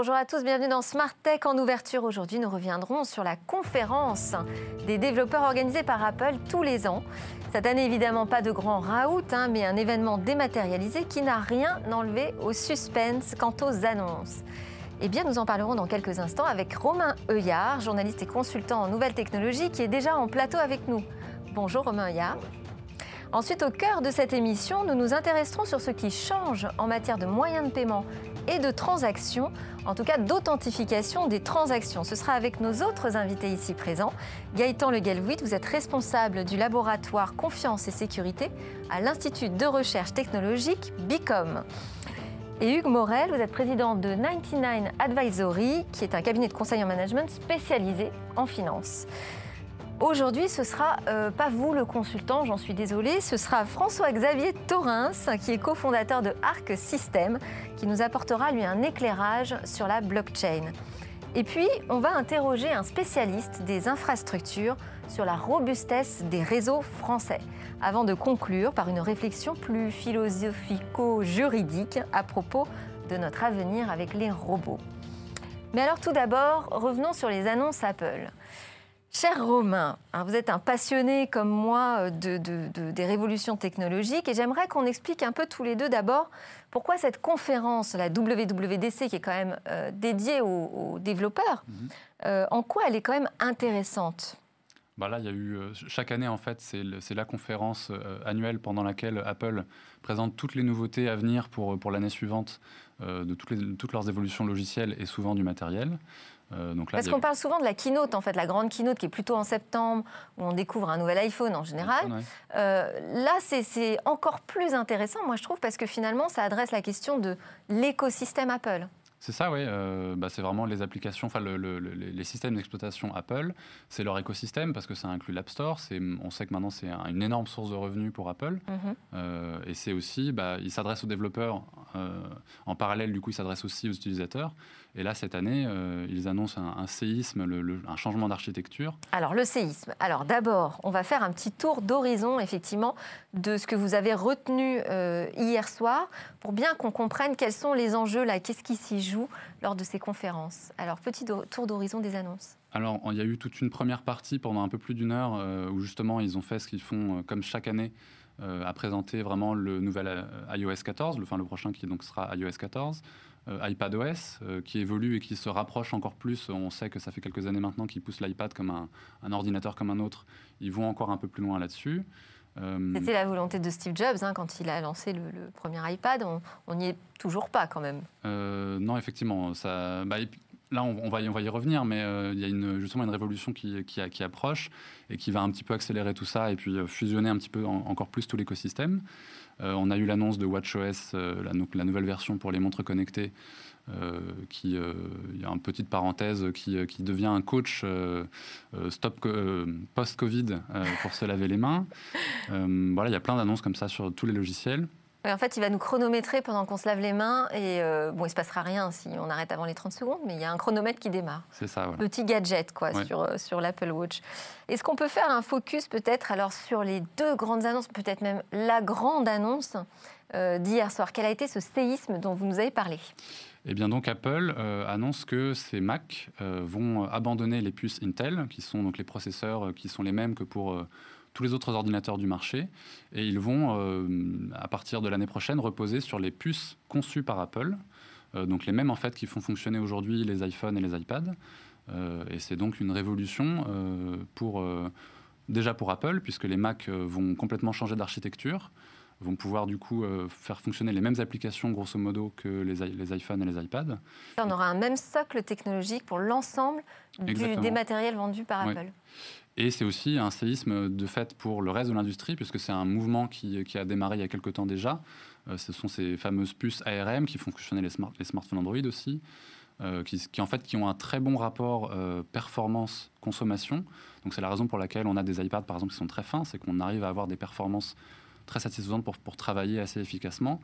Bonjour à tous, bienvenue dans Smart Tech. En ouverture aujourd'hui, nous reviendrons sur la conférence des développeurs organisée par Apple tous les ans. Cette année, évidemment, pas de grand raout, hein, mais un événement dématérialisé qui n'a rien enlevé au suspense quant aux annonces. Eh bien, nous en parlerons dans quelques instants avec Romain Heuillard, journaliste et consultant en nouvelles technologies, qui est déjà en plateau avec nous. Bonjour Romain Heuillard. Ensuite, au cœur de cette émission, nous nous intéresserons sur ce qui change en matière de moyens de paiement et de transactions, en tout cas d'authentification des transactions. Ce sera avec nos autres invités ici présents. Gaëtan Le Galvouit, vous êtes responsable du laboratoire Confiance et Sécurité à l'Institut de recherche technologique BICOM. Et Hugues Morel, vous êtes président de 99 Advisory, qui est un cabinet de conseil en management spécialisé en finance. Aujourd'hui, ce sera euh, pas vous le consultant, j'en suis désolée, ce sera François-Xavier Torrens, qui est cofondateur de Arc System, qui nous apportera lui un éclairage sur la blockchain. Et puis, on va interroger un spécialiste des infrastructures sur la robustesse des réseaux français, avant de conclure par une réflexion plus philosophico-juridique à propos de notre avenir avec les robots. Mais alors tout d'abord, revenons sur les annonces Apple. Cher Romain, hein, vous êtes un passionné comme moi de, des révolutions technologiques et j'aimerais qu'on explique un peu tous les deux d'abord pourquoi cette conférence, la WWDC, qui est quand même euh, dédiée aux, développeurs, mhm. euh, en quoi elle est quand même intéressante? Bah là, il y a eu euh, chaque année en fait, c'est la conférence annuelle pendant laquelle Apple présente toutes les nouveautés à venir pour, pour l'année suivante de toutes, les, toutes leurs évolutions logicielles et souvent du matériel. Euh, Parce qu'on parle souvent de la keynote, en fait, la grande keynote qui est plutôt en septembre, où on découvre un nouvel iPhone en général. Euh, là, c'est encore plus intéressant, moi je trouve, parce que finalement, ça adresse la question de l'écosystème Apple. C'est ça, oui. Euh, bah, c'est vraiment les applications, enfin les systèmes d'exploitation Apple, c'est leur écosystème parce que ça inclut l'App Store. On sait que maintenant c'est une énorme source de revenus pour Apple. Mhm. Euh, et c'est aussi, bah, ils s'adressent aux développeurs euh, en parallèle, du coup, ils s'adressent aussi aux utilisateurs. Et là, cette année, ils annoncent un, séisme, un changement d'architecture. Alors, le séisme. Alors, d'abord, on va faire un petit tour d'horizon, effectivement, de ce que vous avez retenu hier soir pour bien qu'on comprenne quels sont les enjeux là, qu'est-ce qui s'y joue lors de ces conférences? Alors, petit tour d'horizon des annonces. Alors, il y a eu toute une première partie pendant un peu plus d'une heure où justement ils ont fait ce qu'ils font euh, comme chaque année, euh, à présenter vraiment le nouvel euh, iOS 14, le, enfin, le prochain qui donc sera iOS 14. iPadOS qui évolue et qui se rapproche encore plus. On sait que ça fait quelques années maintenant qu'ils poussent l'iPad comme un, un, ordinateur comme un autre. Ils vont encore un peu plus loin là-dessus. Euh, C'était la volonté de Steve Jobs hein, quand il a lancé le, premier iPad. On n'y est toujours pas quand même. Euh, non, effectivement. Ça, bah, là, on, va, on va y revenir, mais euh, il y a une, justement une révolution qui, qui, approche et qui va un petit peu accélérer tout ça et puis fusionner un petit peu encore plus tout l'écosystème. On a eu l'annonce de WatchOS, la, la, nouvelle version pour les montres connectées, euh, qui, euh, il y a une petite parenthèse, qui, euh, qui devient un coach stop post-Covid pour se laver les mains. voilà, il y a plein d'annonces comme ça sur tous les logiciels. En fait, il va nous chronométrer pendant qu'on se lave les mains et bon, il se passera rien si on arrête avant les 30 secondes, mais il y a un chronomètre qui démarre. C'est ça. Voilà. Petit gadget quoi sur, sur l'Apple Watch. Est-ce qu'on peut faire un focus peut-être alors sur les deux grandes annonces, peut-être même la grande annonce d'hier soir? Quel a été ce séisme dont vous nous avez parlé? Eh bien donc Apple euh, annonce que ces Mac euh, vont abandonner les puces Intel, qui sont donc les processeurs euh, qui sont les mêmes que pour tous les autres ordinateurs du marché, et ils vont, à partir de l'année prochaine, reposer sur les puces conçues par Apple, donc les mêmes en fait qui font fonctionner aujourd'hui les iPhones et les iPads. et c'est donc une révolution pour déjà pour Apple, puisque les Mac vont complètement changer d'architecture vont pouvoir du coup euh, faire fonctionner les mêmes applications grosso modo que les, les iPhones et les iPads. On aura un même socle technologique pour l'ensemble des matériels vendus par Apple. Et c'est aussi un séisme de fait pour le reste de l'industrie, puisque c'est un mouvement qui, a démarré il y a quelque temps déjà. Euh, ce sont ces fameuses puces ARM qui font fonctionner les, smart, les smartphones Android aussi, euh, qui, en fait qui ont un très bon rapport performance-consommation. Donc c'est la raison pour laquelle on a des iPads par exemple qui sont très fins, c'est qu'on arrive à avoir des performances très satisfaisante pour, pour travailler assez efficacement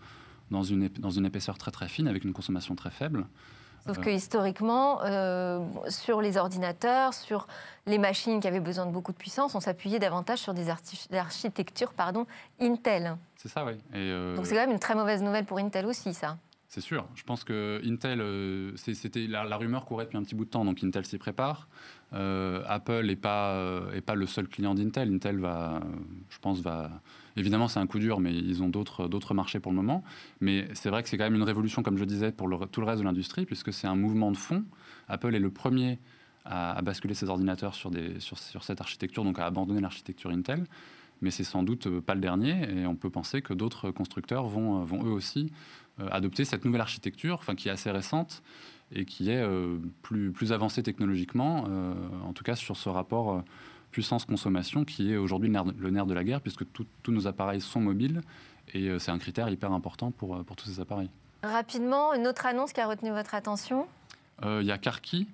dans une, dans une épaisseur très très fine avec une consommation très faible. Sauf que historiquement, euh, sur les ordinateurs, sur les machines qui avaient besoin de beaucoup de puissance, on s'appuyait davantage sur des architectures pardon, Intel. C'est ça, oui. Euh, Donc c'est quand même une très mauvaise nouvelle pour Intel aussi, ça. C'est sûr. Je pense que Intel, euh, c'était la, rumeur courait depuis un petit bout de temps, donc Intel s'y prépare. Euh, Apple n'est pas, pas le seul client d'Intel. Intel va, je pense, va. Évidemment, c'est un coup dur, mais ils ont d'autres marchés pour le moment. Mais c'est vrai que c'est quand même une révolution, comme je disais, pour tout le reste de l'industrie, puisque c'est un mouvement de fond. Apple est le premier à, basculer ses ordinateurs sur, cette architecture, donc à abandonner l'architecture Intel mais c'est sans doute pas le dernier et on peut penser que d'autres constructeurs vont, vont eux aussi euh, adopter cette nouvelle architecture, enfin, qui est assez récente et qui est euh, plus, avancée technologiquement, euh, en tout cas sur ce rapport puissance-consommation qui est aujourd'hui le, nerf de la guerre, puisque tous nos appareils sont mobiles et c'est un critère hyper important pour, pour tous ces appareils. Rapidement, une autre annonce qui a retenu votre attention? Il y a Carkey,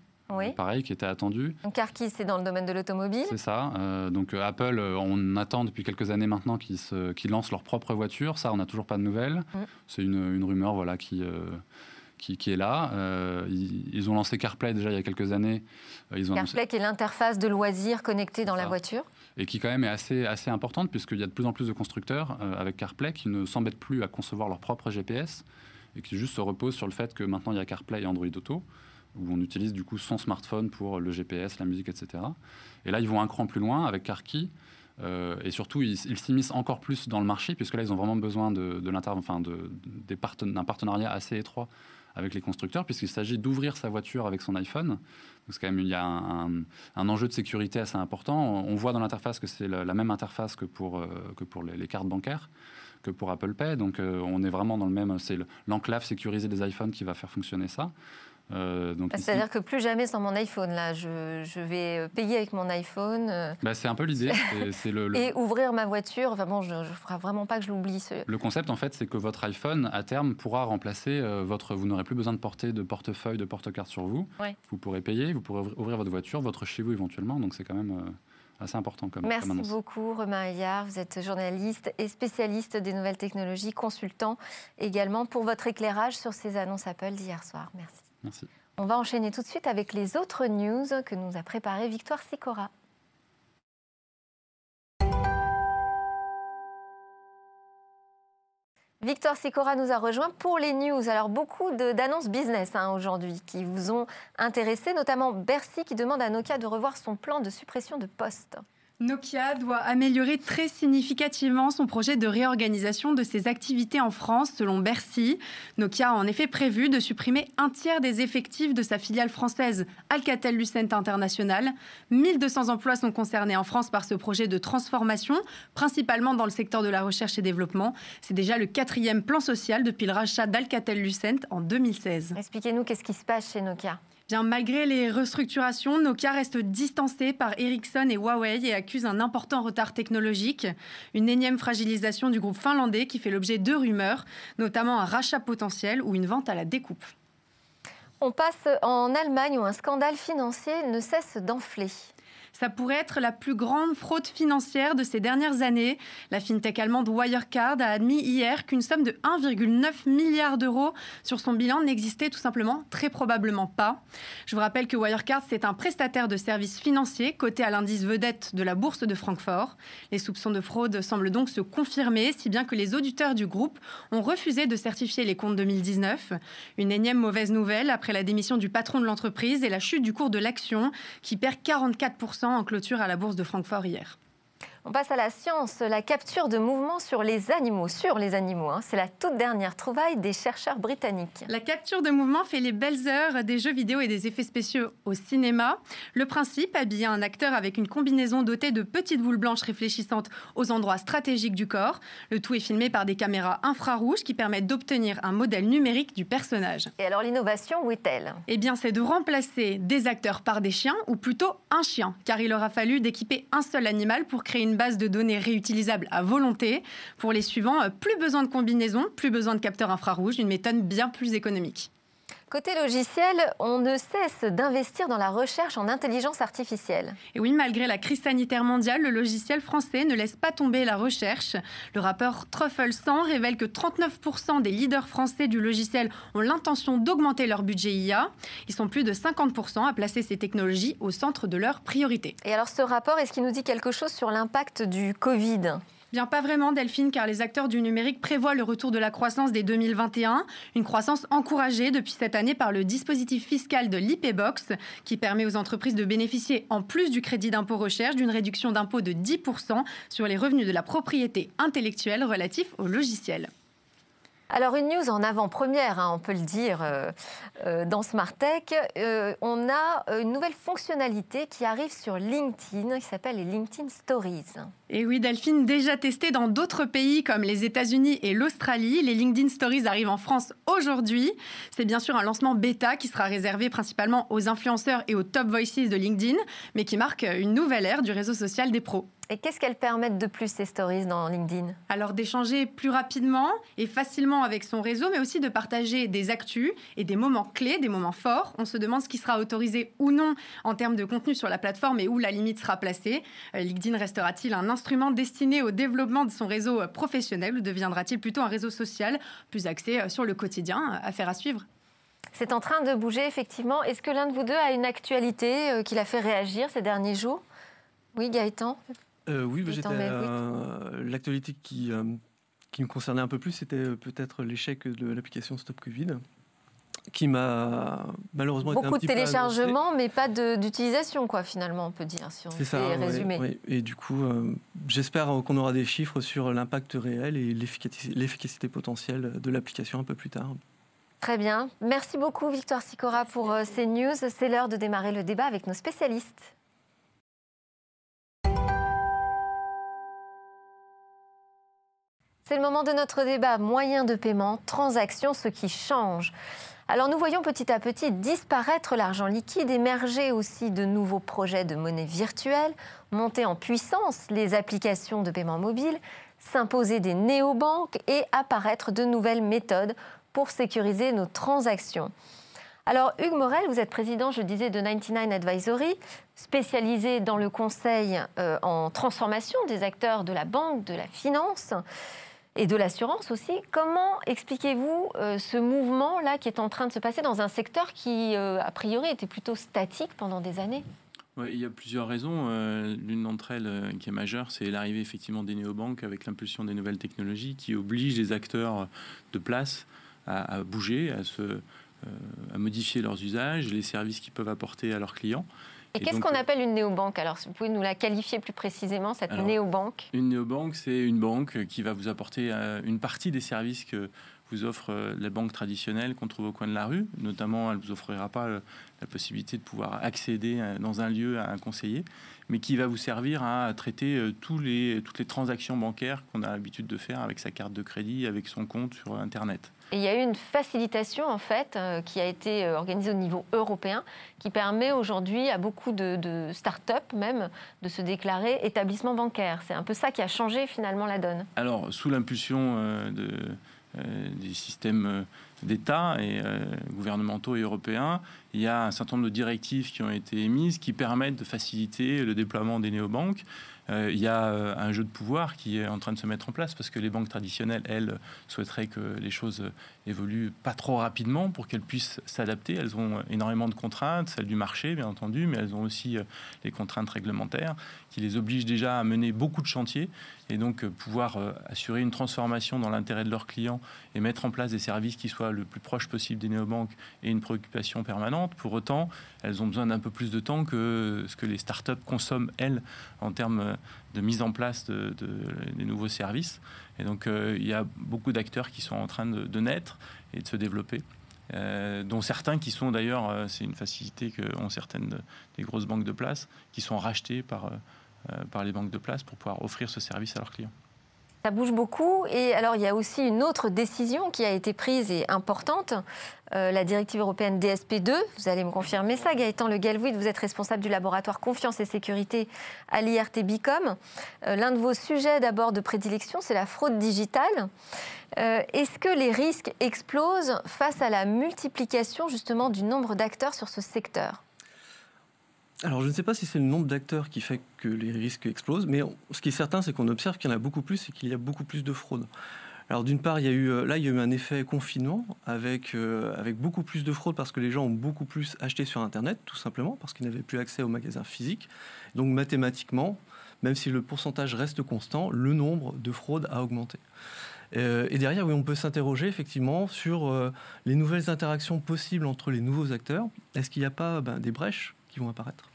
pareil, qui était attendu. Donc Carkey, c'est dans le domaine de l'automobile. C'est ça. donc Apple, on attend depuis quelques années maintenant qu'ils lancent leur propre voiture. Ça, on n'a toujours pas de nouvelles. Mm. C'est une, rumeur voilà, qui, qui, est là. ils, ont lancé CarPlay déjà il y a quelques années. Ils ont CarPlay qui est l'interface de loisirs connectée dans la voiture. Et qui quand même est assez, assez importante puisqu'il y a de plus en plus de constructeurs avec CarPlay qui ne s'embêtent plus à concevoir leur propre GPS et qui juste se reposent sur le fait que maintenant il y a CarPlay et Android Auto où on utilise du coup son smartphone pour le GPS, la musique, etc. Et là, ils vont un cran plus loin avec Carkey. Euh, et surtout, ils s'immiscent encore plus dans le marché, puisque là, ils ont vraiment besoin de, de enfin, d'un partenariat assez étroit avec les constructeurs, puisqu'il s'agit d'ouvrir sa voiture avec son iPhone. Parce quand même, il y a un, enjeu de sécurité assez important. On voit dans l'interface que c'est la, même interface que pour, euh, que pour les, cartes bancaires, que pour Apple Pay. Donc, euh, on est vraiment dans le même. C'est l'enclave sécurisée des iPhones qui va faire fonctionner ça. Euh, C'est-à-dire que plus jamais sans mon iPhone, là, je, je vais euh, payer avec mon iPhone. Euh. Bah, c'est un peu l'idée. le, Et ouvrir ma voiture, enfin bon, je ne ferai vraiment pas que je l'oublie. Le concept, en fait, c'est que votre iPhone, à terme, pourra remplacer votre... Vous n'aurez plus besoin de porter de portefeuille, de porte-carte sur vous. Vous pourrez payer, vous pourrez ouvrir votre voiture, votre chez vous éventuellement, donc c'est quand même... assez important comme Merci beaucoup Romain Ayard, vous êtes journaliste et spécialiste des nouvelles technologies, consultant également pour votre éclairage sur ces annonces Apple d'hier soir. Merci. On va enchaîner tout de suite avec les autres news que nous a préparé Victoire Sicora. Victoire Sicora nous a rejoint pour les news. Alors beaucoup d'annonces business hein, aujourd'hui qui vous ont intéressé, notamment Bercy qui demande à Nokia de revoir son plan de suppression de postes. Nokia doit améliorer très significativement son projet de réorganisation de ses activités en France, selon Bercy. Nokia a en effet prévu de supprimer un tiers des effectifs de sa filiale française Alcatel-Lucent International. 1200 emplois sont concernés en France par ce projet de transformation, principalement dans le secteur de la recherche et développement. C'est déjà le quatrième plan social depuis le rachat d'Alcatel-Lucent en 2016. Expliquez-nous qu'est-ce qui se passe chez Nokia malgré les restructurations, Nokia reste distancé par Ericsson et Huawei et accuse un important retard technologique. Une énième fragilisation du groupe finlandais qui fait l'objet de rumeurs, notamment un rachat potentiel ou une vente à la découpe. On passe en Allemagne où un scandale financier ne cesse d'enfler. Ça pourrait être la plus grande fraude financière de ces dernières années. La fintech allemande Wirecard a admis hier qu'une somme de 1,9 milliard d'euros sur son bilan n'existait tout simplement très probablement pas. Je vous rappelle que Wirecard, c'est un prestataire de services financiers coté à l'indice vedette de la bourse de Francfort. Les soupçons de fraude semblent donc se confirmer, si bien que les auditeurs du groupe ont refusé de certifier les comptes 2019. Une énième mauvaise nouvelle après la démission du patron de l'entreprise et la chute du cours de l'action qui perd 44% en clôture à la bourse de Francfort hier. On passe à la science, la capture de mouvements sur les animaux, sur les animaux. Hein. C'est la toute dernière trouvaille des chercheurs britanniques. La capture de mouvements fait les belles heures des jeux vidéo et des effets spéciaux au cinéma. Le principe, habiller un acteur avec une combinaison dotée de petites boules blanches réfléchissantes aux endroits stratégiques du corps. Le tout est filmé par des caméras infrarouges qui permettent d'obtenir un modèle numérique du personnage. Et alors l'innovation, où est-elle? Eh bien, c'est de remplacer des acteurs par des chiens, ou plutôt un chien, car il aura fallu d'équiper un seul animal pour créer une une base de données réutilisable à volonté. Pour les suivants, euh, plus besoin de combinaisons, plus besoin de capteurs infrarouges, une méthode bien plus économique. Côté logiciel, on ne cesse d'investir dans la recherche en intelligence artificielle. Et oui, malgré la crise sanitaire mondiale, le logiciel français ne laisse pas tomber la recherche. Le rapport Truffle 100 révèle que 39% des leaders français du logiciel ont l'intention d'augmenter leur budget IA. Ils sont plus de 50% à placer ces technologies au centre de leurs priorités. Et alors ce rapport, est-ce qu'il nous dit quelque chose sur l'impact du Covid? Bien pas vraiment Delphine, car les acteurs du numérique prévoient le retour de la croissance dès 2021, une croissance encouragée depuis cette année par le dispositif fiscal de l'IPBox, qui permet aux entreprises de bénéficier, en plus du crédit d'impôt recherche, d'une réduction d'impôt de 10% sur les revenus de la propriété intellectuelle relatifs aux logiciels. Alors une news en avant-première, hein, on peut le dire, euh, euh, dans Smart Tech. Euh, on a une nouvelle fonctionnalité qui arrive sur LinkedIn qui s'appelle les LinkedIn Stories. Et oui, Delphine, déjà testé dans d'autres pays comme les États-Unis et l'Australie. Les LinkedIn Stories arrivent en France aujourd'hui. C'est bien sûr un lancement bêta qui sera réservé principalement aux influenceurs et aux top voices de LinkedIn, mais qui marque une nouvelle ère du réseau social des pros. Et qu'est-ce qu'elles permettent de plus, ces stories dans LinkedIn? Alors d'échanger plus rapidement et facilement avec son réseau, mais aussi de partager des actus et des moments clés, des moments forts. On se demande ce qui sera autorisé ou non en termes de contenu sur la plateforme et où la limite sera placée. Euh, LinkedIn restera-t-il un instrument destiné au développement de son réseau professionnel ou deviendra-t-il plutôt un réseau social plus axé euh, sur le quotidien Affaire à suivre? C'est en train de bouger, effectivement. Est-ce que l'un de vous deux a une actualité euh, qui l'a fait réagir ces derniers jours? Oui, Gaëtan? Euh, oui, euh, l'actualité qui, euh, qui me concernait un peu plus, c'était peut-être l'échec de l'application Stop Covid qui m'a malheureusement beaucoup été un de téléchargements, mais pas d'utilisation, quoi, finalement, on peut dire, si on fait ça, résumer. Et du coup, j'espère qu'on aura des chiffres sur l'impact réel et l'efficacité potentielle de l'application un peu plus tard. Très bien. Merci beaucoup, Victoire Sicora, pour ces news. C'est l'heure de démarrer le débat avec nos spécialistes. C'est le moment de notre débat moyen de paiement, transaction, ce qui change. Alors nous voyons petit à petit disparaître l'argent liquide, émerger aussi de nouveaux projets de monnaie virtuelle, monter en puissance les applications de paiement mobile, s'imposer des néobanques et apparaître de nouvelles méthodes pour sécuriser nos transactions. Alors Hugues Morel, vous êtes président, je disais, de 99 Advisory, spécialisé dans le conseil euh, en transformation des acteurs de la banque, de la finance et de l'assurance aussi. Comment expliquez-vous euh, ce mouvement-là qui est en train de se passer dans un secteur qui, euh, a priori, était plutôt statique pendant des années? Il y a plusieurs raisons. Euh, l'une d'entre elles qui est majeure, c'est l'arrivée effectivement des néobanques avec l'impulsion des nouvelles technologies qui obligent les acteurs de place à, bouger, à modifier leurs usages, les services qu'ils peuvent apporter à leurs clients. Et, qu'est-ce qu'on appelle une néobanque? Alors, vous pouvez nous la qualifier plus précisément, cette néobanque? Une néobanque, c'est une banque qui va vous apporter euh, une partie des services que vous offre euh, la banque traditionnelle qu'on trouve au coin de la rue. Notamment, elle ne vous offrira pas euh, la possibilité de pouvoir accéder dans un lieu à un conseiller, mais qui va vous servir à traiter tous les, toutes les transactions bancaires qu'on a l'habitude de faire avec sa carte de crédit, avec son compte sur Internet. Et il y a eu une facilitation en fait euh, qui a été euh, organisée au niveau européen, qui permet aujourd'hui à beaucoup de, start-up même de se déclarer établissement bancaire. C'est un peu ça qui a changé finalement la donne. Alors sous l'impulsion euh, de, des systèmes d'État et gouvernementaux et européens, il y a un certain nombre de directives qui ont été émises qui permettent de faciliter le déploiement des néobanques. Euh, il y a euh, un jeu de pouvoir qui est en train de se mettre en place parce que les banques traditionnelles, elles, souhaiteraient que les choses évoluent pas trop rapidement pour qu'elles puissent s'adapter. Elles ont énormément de contraintes, celles du marché, bien entendu, mais elles ont aussi euh, les contraintes réglementaires qui les obligent déjà à mener beaucoup de chantiers et donc pouvoir assurer une transformation dans l'intérêt de leurs clients et mettre en place des services qui soient le plus proche possible des néobanques et une préoccupation permanente. Pour autant, elles ont besoin d'un peu plus de temps que ce que les startups consomment, elles, en termes de mise en place de, des nouveaux services. Et donc, euh, il y a beaucoup d'acteurs qui sont en train de, naître et de se développer. Euh, dont certains qui sont d'ailleurs, euh, c'est une facilité que ont certaines des grosses banques de place, qui sont rachetées par, par les banques de place pour pouvoir offrir ce service à leurs clients. Ça bouge beaucoup. Et alors, il y a aussi une autre décision qui a été prise et importante, euh, la directive européenne DSP2. Vous allez me confirmer ça. Gaëtan Le Galvouid, vous êtes responsable du laboratoire Confiance et Sécurité à l'IRT Bicom. Euh, l'un de vos sujets d'abord de prédilection, c'est la fraude digitale. Euh, est-ce que les risques explosent face à la multiplication justement du nombre d'acteurs sur ce secteur? Alors, je ne sais pas si c'est le nombre d'acteurs qui fait que les risques explosent, mais ce qui est certain, c'est qu'on observe qu'il y en a beaucoup plus et qu'il y a beaucoup plus de fraude. Alors, d'une part, il y a eu, euh, là, il y a eu un effet confinement avec, euh, avec beaucoup plus de fraude parce que les gens ont beaucoup plus acheté sur Internet, tout simplement, parce qu'ils n'avaient plus accès aux magasins physiques. Donc, mathématiquement, même si le pourcentage reste constant, le nombre de fraudes a augmenté. Euh, et derrière, oui, on peut s'interroger effectivement sur les nouvelles interactions possibles entre les nouveaux acteurs. Est-ce qu'il n'y a pas ben, des brèches qui vont apparaître?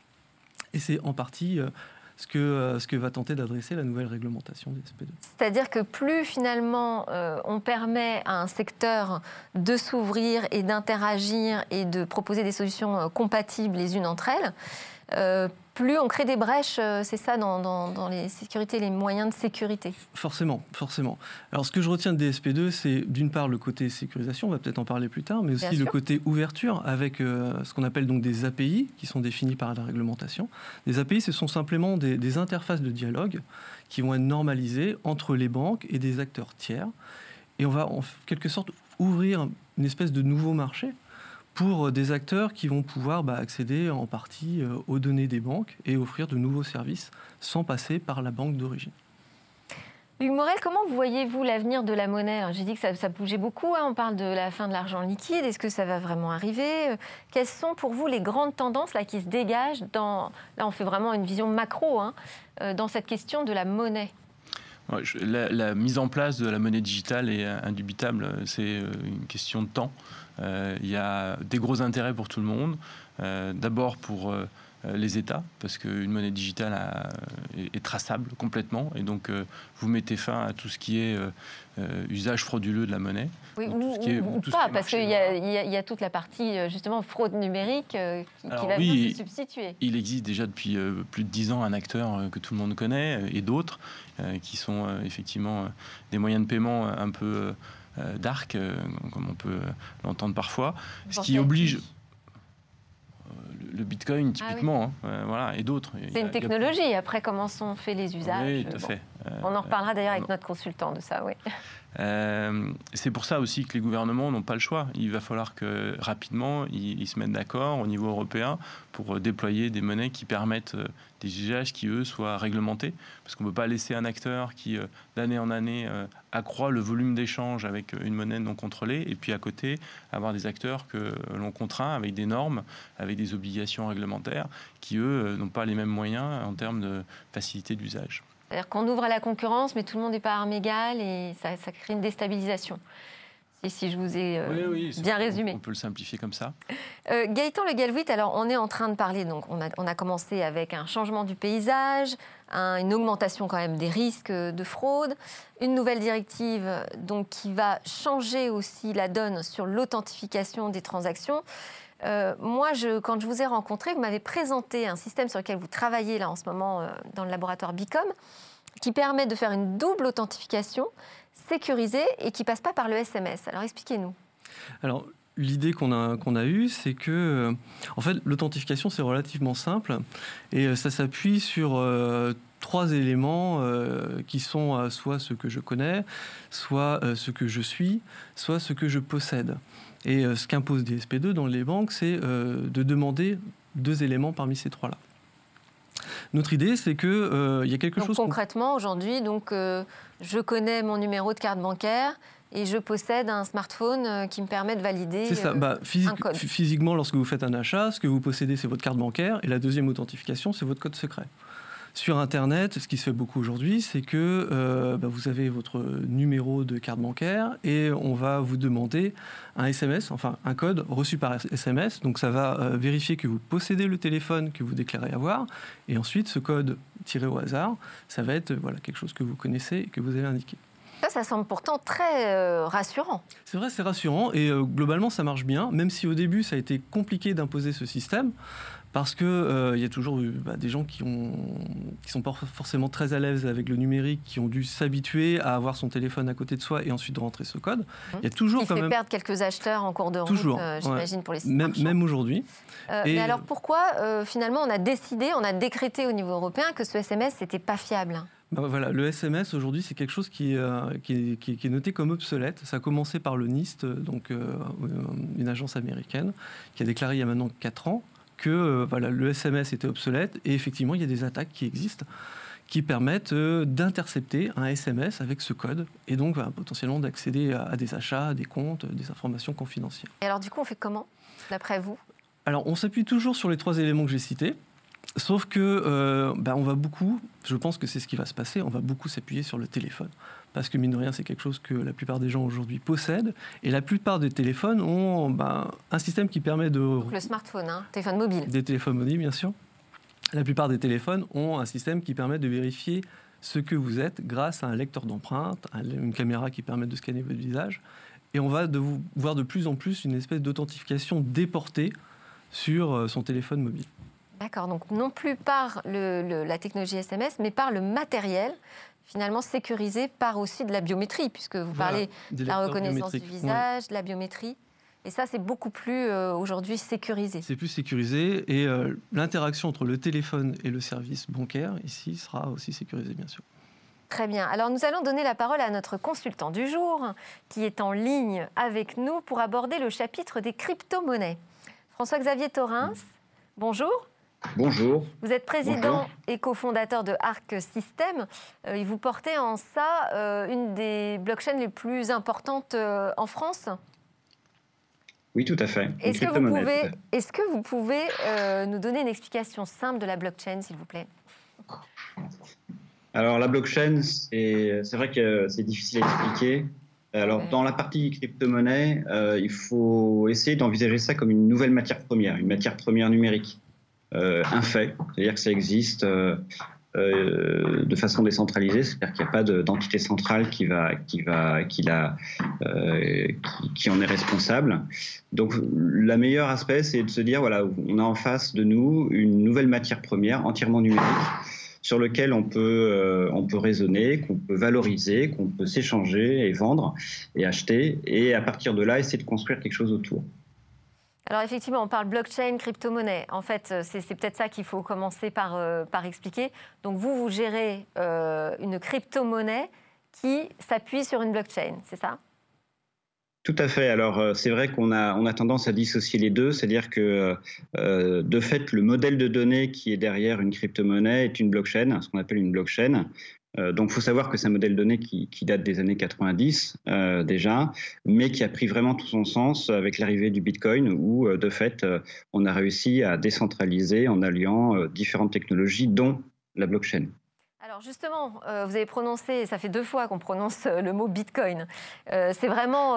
Et c'est en partie euh, ce que, ce que va tenter d'adresser la nouvelle réglementation des SP2. C'est-à-dire que plus finalement on permet à un secteur de s'ouvrir et d'interagir et de proposer des solutions compatibles les unes entre elles, plus on crée des brèches, euh, c'est ça, dans, les sécurités, les moyens de sécurité Forcément, forcément. Alors, ce que je retiens de DSP2, c'est d'une part le côté sécurisation, on va peut-être en parler plus tard, mais aussi le côté ouverture avec euh, ce qu'on appelle donc des API qui sont définis par la réglementation. Des API, ce sont simplement des, des interfaces de dialogue qui vont être normalisées entre les banques et des acteurs tiers. Et on va en quelque sorte ouvrir une espèce de nouveau marché pour des acteurs qui vont pouvoir bah, accéder en partie euh, aux données des banques et offrir de nouveaux services sans passer par la banque d'origine. Hugues Morel, comment voyez-vous l'avenir de la monnaie? J'ai dit que ça, bougeait beaucoup, hein. on parle de la fin de l'argent liquide, est-ce que ça va vraiment arriver? Euh, Quelles sont pour vous les grandes tendances là, qui se dégagent Là on fait vraiment une vision macro hein, euh, dans cette question de la monnaie? La, la, mise en place de la monnaie digitale est indubitable, c'est une question de temps. Euh, il y a des gros intérêts pour tout le monde. Euh, d'abord pour euh, les États, parce qu'une monnaie digitale est, traçable complètement, et donc vous mettez fin à tout ce qui est usage frauduleux de la monnaie. Oui, ou, pas, parce qu'il y, y, a toute la partie justement fraude numérique qui, va oui, se substituer. Il existe déjà depuis plus de dix ans un acteur que tout le monde connaît, et d'autres, qui sont effectivement des moyens de paiement un peu euh, dark, euh, comme on peut l'entendre parfois, ce qui oblige euh, le Bitcoin ah typiquement, hein, voilà, et d'autres. C'est une technologie. Après, comment sont faits les usages? Oui, tout à fait. On en reparlera d'ailleurs avec notre consultant de ça, oui. Euh, c'est pour ça aussi que les gouvernements n'ont pas le choix. Il va falloir que rapidement ils, se mettent d'accord au niveau européen pour déployer des monnaies qui permettent euh, des usages qui eux soient réglementés, parce qu'on ne peut pas laisser un acteur qui euh, d'année en année accroît le volume d'échange avec une monnaie non contrôlée, et puis à côté avoir des acteurs que l'on contraint avec des normes, avec des obligations réglementaires, qui eux n'ont pas les mêmes moyens en termes de facilité d'usage. C'est-à-dire qu'on ouvre à la concurrence, mais tout le monde n'est pas arme égale et ça, crée une déstabilisation. Si, si je vous ai euh, bien résumé. On peut le simplifier comme ça. Euh, Gaëtan Le Galvit, alors on est en train de parler, donc on a, on a commencé avec un changement du paysage, une augmentation quand même des risques de fraude, une nouvelle directive donc, qui va changer aussi la donne sur l'authentification des transactions. Euh, moi, je, quand je vous ai rencontré, vous m'avez présenté un système sur lequel vous travaillez là en ce moment euh, dans le laboratoire Bicom, qui permet de faire une double authentification sécurisée et qui passe pas par le SMS. Alors expliquez-nous. Alors l'idée qu'on a, a eue, c'est que, euh, en fait, l'authentification, c'est relativement simple et ça s'appuie sur trois éléments qui sont soit ce que je connais, soit ce que je suis, soit ce que je possède. Et euh, ce qu'impose DSP2 dans les banques, c'est euh, de demander deux éléments parmi ces trois-là. Notre idée, c'est qu'il euh, y a quelque chose. Concrètement, aujourd'hui, donc, je connais mon numéro de carte bancaire et je possède un smartphone qui me permet de valider. C'est ça. Bah, physiquement, lorsque vous faites un achat, ce que vous possédez, c'est votre carte bancaire et la deuxième authentification, c'est votre code secret. Sur Internet, ce qui se fait beaucoup aujourd'hui, c'est que euh, bah, vous avez votre numéro de carte bancaire et on va vous demander un SMS, enfin un code reçu par SMS. Donc ça va euh, vérifier que vous possédez le téléphone que vous déclarez avoir. Et ensuite, ce code tiré au hasard, ça va être voilà, quelque chose que vous connaissez et que vous avez indiqué. Ça, ça semble pourtant très euh, rassurant. C'est vrai, c'est rassurant et globalement ça marche bien, même si au début ça a été compliqué d'imposer ce système parce qu'il euh, y a toujours bah, des gens qui ne qui sont pas forcément très à l'aise avec le numérique, qui ont dû s'habituer à avoir son téléphone à côté de soi et ensuite de rentrer ce code. Il y a toujours quand fait même... perdre quelques acheteurs en cours de route, toujours, euh, j'imagine, pour les sites Même, même aujourd'hui. Euh, mais alors pourquoi, finalement, on a décidé, on a décrété au niveau européen que ce SMS, n'était pas fiable? Bah, voilà, le SMS aujourd'hui, c'est quelque chose qui, qui, qui, est noté comme obsolète. Ça a commencé par le NIST, donc une agence américaine, qui a déclaré il y a maintenant 4 ans que euh, voilà, le SMS était obsolète et effectivement il y a des attaques qui existent qui permettent euh, d'intercepter un SMS avec ce code et donc potentiellement d'accéder à, des achats, des comptes, des informations confidentielles. Et alors du coup on fait comment d'après vous? Alors on s'appuie toujours sur les trois éléments que j'ai cités. Sauf que ben, on va beaucoup, je pense que c'est ce qui va se passer, on va beaucoup s'appuyer sur le téléphone. Parce que mine de rien, c'est quelque chose que la plupart des gens aujourd'hui possèdent. Et la plupart des téléphones ont ben, un système qui permet de... Donc le smartphone, hein, téléphone mobile. Des téléphones mobiles, bien sûr. La plupart des téléphones ont un système qui permet de vérifier ce que vous êtes grâce à un lecteur d'empreintes, une caméra qui permet de scanner votre visage. Et on va de voir de plus en plus une espèce d'authentification déportée sur euh, son téléphone mobile. D'accord, donc non plus par la technologie SMS, mais par le matériel finalement sécurisé par aussi de la biométrie, puisque vous parlez de la reconnaissance du visage, de la biométrie. Et ça, c'est beaucoup plus euh, aujourd'hui sécurisé. C'est plus sécurisé et euh, l'interaction entre le téléphone et le service bancaire ici sera aussi sécurisée, bien sûr. Très bien. Alors nous allons donner la parole à notre consultant du jour qui est en ligne avec nous pour aborder le chapitre des crypto-monnaies. François-Xavier Torrens, bonjour. Bonjour. Vous êtes président et cofondateur de Arc System. Euh, et vous portez en ça une des blockchains les plus importantes en France? Oui, tout à fait. Est-ce que, vous pouvez, est que vous pouvez euh, nous donner une explication simple de la blockchain, s'il vous plaît? Alors, la blockchain, c'est vrai que c'est difficile à expliquer. Alors, dans la partie crypto-monnaie, euh, il faut essayer d'envisager ça comme une nouvelle matière première, une matière première numérique. Euh, un fait, c'est-à-dire que ça existe euh, de façon décentralisée, c'est-à-dire qu'il n'y a pas d'entité centrale qui la, euh, en est responsable. Donc, le meilleur aspect, c'est de se dire voilà, on a en face de nous une nouvelle matière première entièrement numérique sur lequel euh, on peut raisonner, qu'on peut valoriser, qu'on peut s'échanger et vendre et acheter, et à partir de là, essayer de construire quelque chose autour. Alors effectivement, on parle blockchain, crypto-monnaie. En fait, euh, c'est peut-être ça qu'il faut commencer par, euh, expliquer. Donc vous, vous gérez euh, une crypto-monnaie qui s'appuie sur une blockchain, c'est ça? Tout à fait. Alors c'est vrai qu'on a, on a tendance à dissocier les deux, c'est-à-dire que de fait le modèle de données qui est derrière une crypto-monnaie est une blockchain, ce qu'on appelle une blockchain. Euh, donc, faut savoir que c'est un modèle de données qui, date des années 90 euh, déjà, mais qui a pris vraiment tout son sens avec l'arrivée du Bitcoin, où euh, de fait, on a réussi à décentraliser en alliant différentes technologies, dont la blockchain. Alors justement, euh, vous avez prononcé, ça fait deux fois qu'on prononce euh, le mot Bitcoin. Euh, c'est vraiment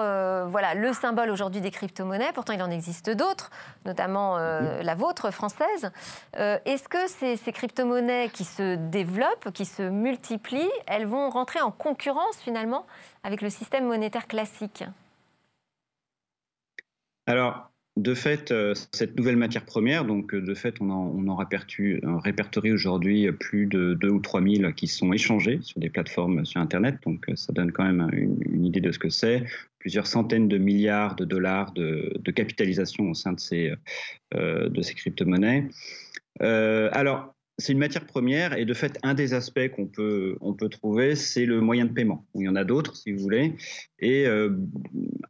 voilà, le symbole aujourd'hui des crypto-monnaies. Pourtant, il en existe d'autres, notamment la vôtre française. Est-ce que ces, ces crypto-monnaies qui se développent, qui se multiplient, elles vont rentrer en concurrence finalement avec le système monétaire classique? Alors, de fait, euh, cette nouvelle matière première, donc euh, de fait, on en, répertorie aujourd'hui plus de 2 ou 3 000 qui sont échangés sur des plateformes sur Internet. Donc euh, ça donne quand même une, idée de ce que c'est. Plusieurs centaines de milliards de dollars de, capitalisation au sein de ces, de ces crypto-monnaies. alors, c'est une matière première et de fait, un des aspects qu'on peut, on peut trouver, c'est le moyen de paiement. Il y en a d'autres, si vous voulez. Et euh,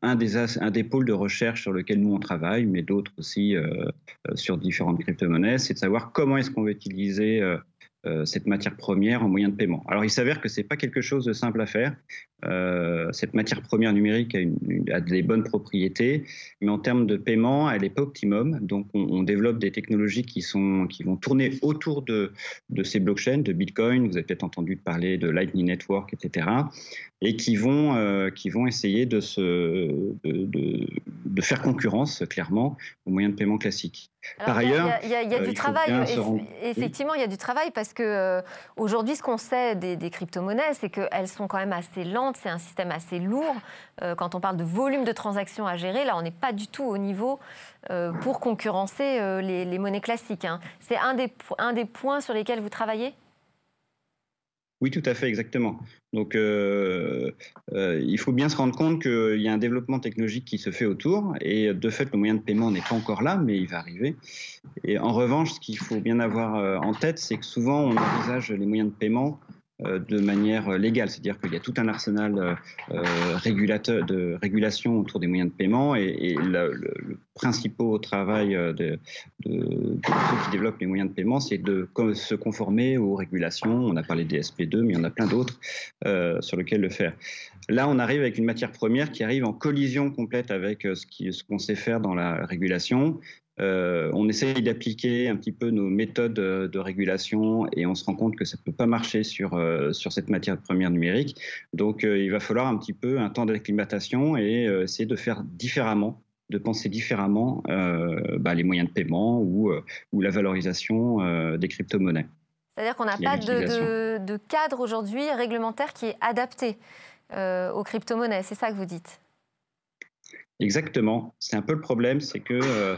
un, des, un des pôles de recherche sur lequel nous on travaille, mais d'autres aussi euh, euh, sur différentes crypto-monnaies, c'est de savoir comment est-ce qu'on va utiliser cette matière première en moyen de paiement. Alors il s'avère que ce n'est pas quelque chose de simple à faire. Euh, cette matière première numérique a, des bonnes propriétés, mais en termes de paiement, elle n'est pas optimum. Donc on, développe des technologies qui, sont, qui vont tourner autour de, de ces blockchains, de Bitcoin, vous avez peut-être entendu parler de Lightning Network, etc., et qui vont, euh, qui vont essayer de, se, de, de, faire concurrence clairement aux moyens de paiement classiques. Par ailleurs, il y a, du travail. Effectivement, il y a du travail parce que euh, aujourd'hui, ce qu'on sait des, crypto-monnaies, c'est qu'elles sont quand même assez lentes. C'est un système assez lourd. Euh, quand on parle de volume de transactions à gérer, là, on n'est pas du tout au niveau pour concurrencer les, monnaies classiques. Hein. C'est un des, points sur lesquels vous travaillez? Oui, tout à fait, exactement. Donc, euh, euh, il faut bien se rendre compte qu'il y a un développement technologique qui se fait autour, et de fait, le moyen de paiement n'est pas encore là, mais il va arriver. Et en revanche, ce qu'il faut bien avoir euh, en tête, c'est que souvent, on envisage les moyens de paiement euh, de manière légale, c'est-à-dire qu'il y a tout un arsenal euh, euh, régulateur, de régulation autour des moyens de paiement et, le, principal travail de, ceux qui développent les moyens de paiement, c'est de se conformer aux régulations. On a parlé des SP2, mais il y en a plein d'autres sur lesquels le faire. Là, on arrive avec une matière première qui arrive en collision complète avec ce qu'on sait faire dans la régulation on essaye d'appliquer un petit peu nos méthodes de régulation et on se rend compte que ça ne peut pas marcher sur, sur cette matière première numérique. Donc il va falloir un petit peu un temps d'acclimatation et essayer de faire différemment de penser différemment bah, les moyens de paiement ou, ou la valorisation des crypto-monnaies. C'est-à-dire qu'on n'a pas de, cadre aujourd'hui réglementaire qui est adapté euh, aux crypto-monnaies. C'est ça que vous dites? Exactement. C'est un peu le problème, c'est que euh,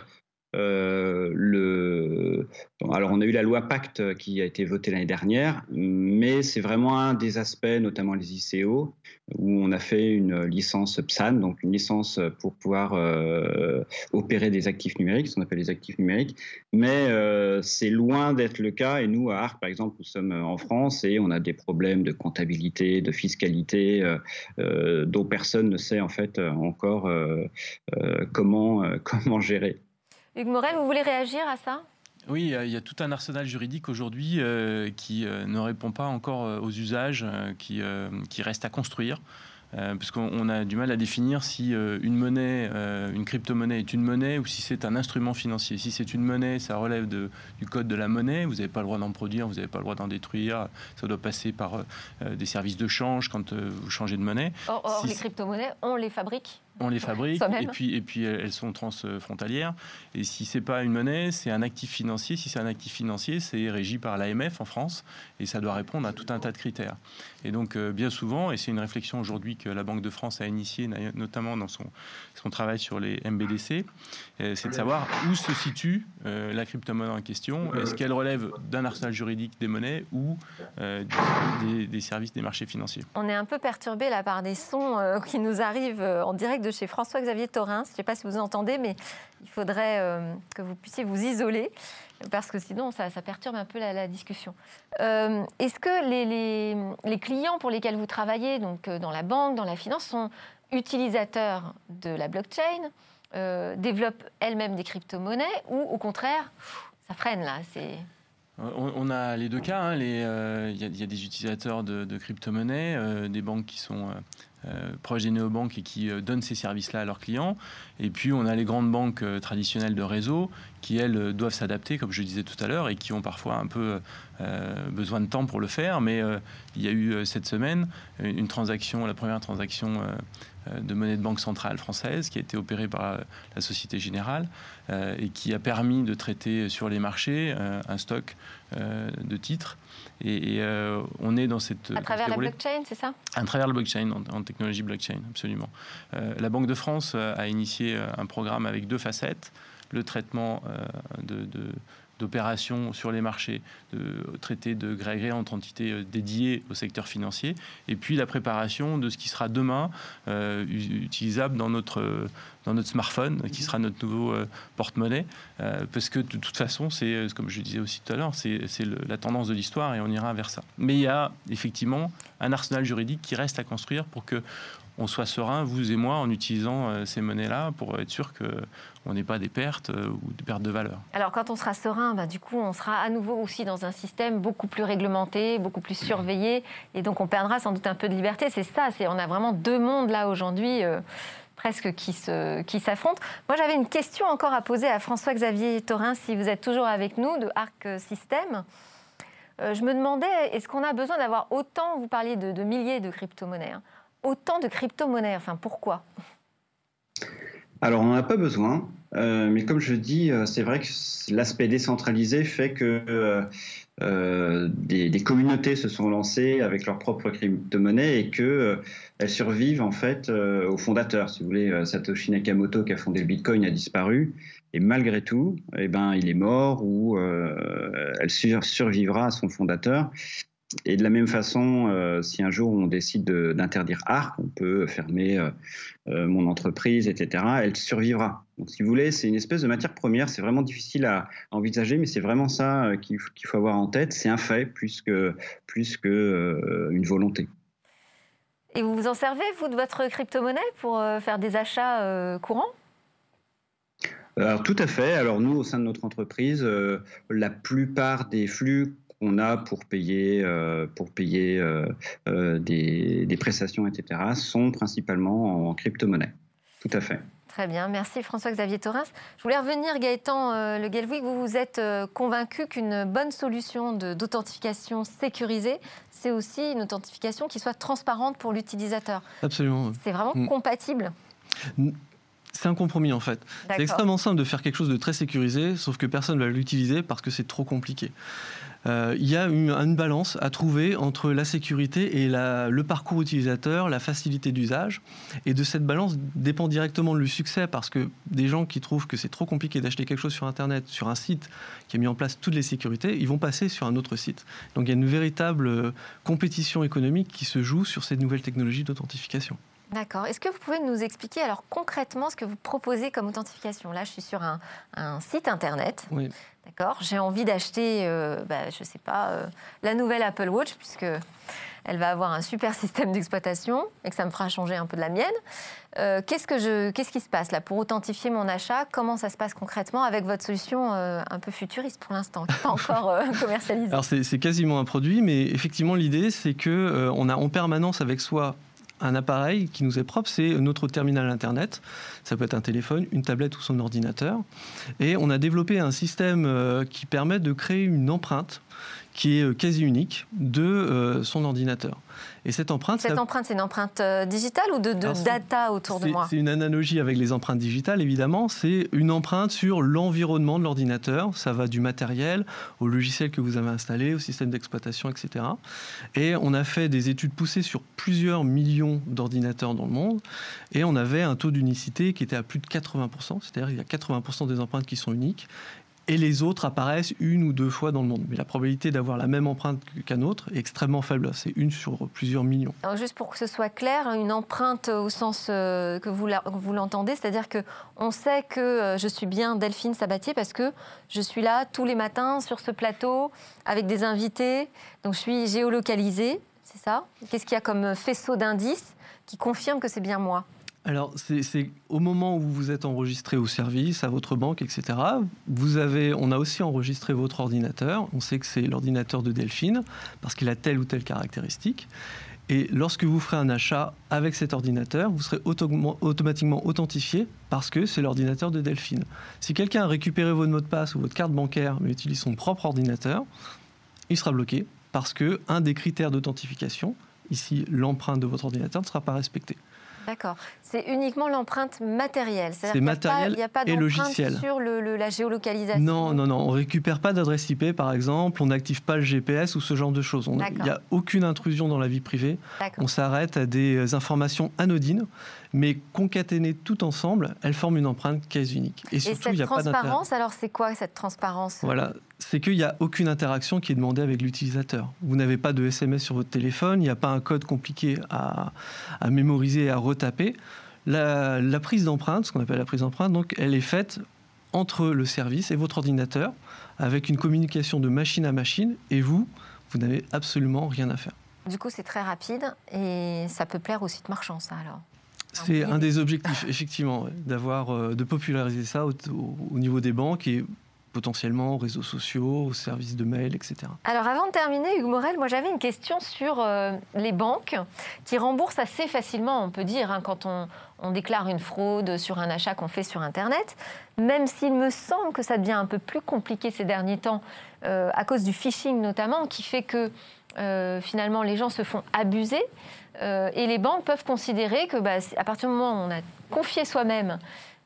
euh, alors, on a eu la loi Pacte qui a été votée l'année dernière, mais c'est vraiment un des aspects, notamment les ICO, où on a fait une licence PSAN, donc une licence pour pouvoir euh, opérer des actifs numériques, ce qu'on appelle les actifs numériques. Mais euh, c'est loin d'être le cas. Et nous, à ARC, par exemple, nous sommes en France et on a des problèmes de comptabilité, de fiscalité, dont personne ne sait en fait encore comment, comment gérer. Hugues Morel, vous voulez réagir à ça? Oui, il y a tout un arsenal juridique aujourd'hui euh, qui euh, ne répond pas encore euh, aux usages, qui, qui reste à construire. parce qu'on a du mal à définir si une monnaie, une crypto-monnaie est une monnaie ou si c'est un instrument financier. Si c'est une monnaie, ça relève de, du code de la monnaie. Vous n'avez pas le droit d'en produire, vous n'avez pas le droit d'en détruire. Ça doit passer par des services de change quand vous changez de monnaie. Or, les crypto-monnaies, on les fabrique on les fabrique et puis, et puis elles sont transfrontalières. Et si c'est pas une monnaie, c'est un actif financier. Si c'est un actif financier, c'est régi par l'AMF en France et ça doit répondre à tout un tas de critères. Et donc euh, bien souvent, et c'est une réflexion aujourd'hui que la Banque de France a initiée, notamment dans son, son travail sur les MBDC, euh, c'est de savoir où se situe euh, la crypto-monnaie en question. Est-ce qu'elle relève d'un arsenal juridique des monnaies ou des, des, services des marchés financiers? On est un peu perturbé là par des sons qui nous arrivent en direct de chez François-Xavier Torrin. Je ne sais pas si vous entendez, mais il faudrait euh, que vous puissiez vous isoler, parce que sinon, ça, perturbe un peu la, discussion. Euh, est-ce que les, clients pour lesquels vous travaillez, donc euh, dans la banque, dans la finance, sont utilisateurs de la blockchain, développent elles-mêmes des crypto-monnaies, ou au contraire, ça freine là on, a les deux cas. Hein. Il y, a des utilisateurs de crypto-monnaies, des banques qui sont euh, proches des néobanques et qui euh, donnent ces services-là à leurs clients. Et puis on a les grandes banques euh, traditionnelles de réseau qui, elles, doivent s'adapter, comme je disais tout à l'heure, et qui ont parfois un peu besoin de temps pour le faire. Mais il y a eu cette semaine une transaction, la première transaction de monnaie de banque centrale française qui a été opérée par la Société Générale et qui a permis de traiter sur les marchés un stock de titres et, euh, on est dans cette. À travers la blockchain, c'est ça? À travers la blockchain, en, technologie blockchain, absolument. Euh, la Banque de France euh, a initié un programme avec deux facettes le traitement de, d'opérations sur les marchés, de traiter de gré à gré entre entités dédiées au secteur financier, et puis la préparation de ce qui sera demain utilisable dans notre dans notre smartphone, qui sera notre nouveau euh, porte-monnaie, euh, parce que de toute façon, c'est, euh, comme je disais aussi tout à l'heure, c'est, la tendance de l'histoire et on ira vers ça. Mais il y a effectivement un arsenal juridique qui reste à construire pour que on soit serein, vous et moi, en utilisant ces monnaies-là pour être sûr qu'on n'ait pas des pertes ou des pertes de valeur. Alors quand on sera serein, bah, du coup, on sera à nouveau aussi dans un système beaucoup plus réglementé, beaucoup plus surveillé, et donc on perdra sans doute un peu de liberté. C'est ça, on a vraiment deux mondes là aujourd'hui presque qui s'affrontent. Moi, j'avais une question encore à poser à François-Xavier Torin, si vous êtes toujours avec nous, de Arc System. Euh, je me demandais, est-ce qu'on a besoin d'avoir autant, vous parliez de, milliers de crypto-monnaies, hein, autant de crypto-monnaies, enfin pourquoi? Alors, on n'en a pas besoin, euh, mais comme je dis, euh, c'est vrai que l'aspect décentralisé fait que euh, des, communautés se sont lancées avec leur propre crypto-monnaie et que euh, elles survivent en fait euh, aux fondateurs. Si vous voulez, Satoshi Nakamoto qui a fondé le Bitcoin a disparu et malgré tout, eh ben, il est mort ou elle survivra à son fondateur. Et de la même façon, euh, si un jour on décide d'interdire ARC, on peut fermer euh, euh, mon entreprise, etc., elle survivra. Donc si vous voulez, c'est une espèce de matière première, c'est vraiment difficile à, envisager, mais c'est vraiment ça qu'il faut avoir en tête, c'est un fait plus qu'une plus que, une volonté. Et vous vous en servez, vous, de votre crypto-monnaie pour faire des achats courants? Alors, tout à fait. Alors nous, au sein de notre entreprise, la plupart des flux on a pour payer, euh, pour payer euh, euh, des, prestations, etc., sont principalement en crypto-monnaie. Tout à fait. Très bien, merci François-Xavier Torres. Je voulais revenir, Gaëtan euh, Le vous vous êtes euh, convaincu qu'une bonne solution d'authentification sécurisée, c'est aussi une authentification qui soit transparente pour l'utilisateur. Absolument. C'est vraiment mm. compatible? C'est un compromis en fait. C'est extrêmement simple de faire quelque chose de très sécurisé, sauf que personne ne va l'utiliser parce que c'est trop compliqué. Euh, il y a une, balance à trouver entre la sécurité et le parcours utilisateur, la facilité d'usage. Et de cette balance dépend directement le succès, parce que des gens qui trouvent que c'est trop compliqué d'acheter quelque chose sur Internet, sur un site qui a mis en place toutes les sécurités, ils vont passer sur un autre site. Donc il y a une véritable euh, compétition économique qui se joue sur ces nouvelles technologies d'authentification. D'accord. Est-ce que vous pouvez nous expliquer alors concrètement ce que vous proposez comme authentification? Là, je suis sur un, site internet. Oui. D'accord. J'ai envie d'acheter, euh, bah, je ne sais pas, euh, la nouvelle Apple Watch, puisque elle va avoir un super système d'exploitation et que ça me fera changer un peu de la mienne. Euh, qu'est-ce, que je, qu'est-ce qui se passe là pour authentifier mon achat? Comment ça se passe concrètement avec votre solution un peu futuriste pour l'instant, qui n'est pas encore commercialisée? Alors c'est, c'est quasiment un produit, mais effectivement l'idée c'est que on a en permanence avec soi un appareil qui nous est propre, c'est notre terminal Internet. Ça peut être un téléphone, une tablette ou son ordinateur. Et on a développé un système euh, qui permet de créer une empreinte qui est euh, quasi unique de euh, son ordinateur. Et cette empreinte... Cette empreinte, c'est une empreinte euh, digitale ou de, data autour de moi? C'est une analogie avec les empreintes digitales, évidemment. C'est une empreinte sur l'environnement de l'ordinateur. Ça va du matériel au logiciel que vous avez installé, au système d'exploitation, etc. Et on a fait des études poussées sur plusieurs millions d'ordinateurs dans le monde. Et on avait un taux d'unicité qui était à plus de 80%. C'est-à-dire qu'il y a 80% des empreintes qui sont uniques et les autres apparaissent une ou deux fois dans le monde. Mais la probabilité d'avoir la même empreinte qu'un autre est extrêmement faible. C'est une sur plusieurs millions. Juste pour que ce soit clair, une empreinte au sens euh, que vous, vous l'entendez, c'est-à-dire que on sait que euh, je suis bien Delphine Sabatier parce que je suis là tous les matins sur ce plateau avec des invités. Donc je suis géolocalisée, c'est ça? Qu'est-ce qu'il y a comme faisceau d'indices qui confirme que c'est bien moi? Alors, c'est au moment où vous vous êtes enregistré au service, à votre banque, etc. On a aussi enregistré votre ordinateur. On sait que c'est l'ordinateur de Delphine parce qu'il a telle ou telle caractéristique. Et lorsque vous ferez un achat avec cet ordinateur, vous serez automatiquement authentifié parce que c'est l'ordinateur de Delphine. Si quelqu'un a récupéré votre mot de passe ou votre carte bancaire mais utilise son propre ordinateur, il sera bloqué parce que un des critères d'authentification, ici l'empreinte de votre ordinateur, ne sera pas respecté. D'accord. C'est uniquement l'empreinte matérielle. C'est matériel Il n'y a pas, et logiciel. sur le, la géolocalisation. Non, non, non. On récupère pas d'adresse IP, par exemple. On n'active pas le GPS ou ce genre de choses. Il n'y a aucune intrusion dans la vie privée. On s'arrête à des informations anodines, mais concaténées tout ensemble, elles forment une empreinte quasi unique. Et surtout, il n'y a pas transparence, alors c'est quoi cette transparence? Voilà c'est qu'il n'y a aucune interaction qui est demandée avec l'utilisateur. Vous n'avez pas de SMS sur votre téléphone, il n'y a pas un code compliqué à, mémoriser et à retaper. La, prise d'empreinte, ce qu'on appelle la prise d'empreinte, donc, elle est faite entre le service et votre ordinateur, avec une communication de machine à machine, et vous, vous n'avez absolument rien à faire. Du coup, c'est très rapide et ça peut plaire aux sites marchands, ça alors? C'est un des objectifs, effectivement, d'avoir, euh, de populariser ça au, au, niveau des banques et potentiellement aux réseaux sociaux, aux services de mail, etc. Alors avant de terminer, Hugues Morel, moi j'avais une question sur euh, les banques qui remboursent assez facilement, on peut dire, hein, quand on, déclare une fraude sur un achat qu'on fait sur Internet, même s'il me semble que ça devient un peu plus compliqué ces derniers temps, euh, à cause du phishing notamment, qui fait que euh, finalement les gens se font abuser. et les banques peuvent considérer que bah, à partir du moment où on a confié soi-même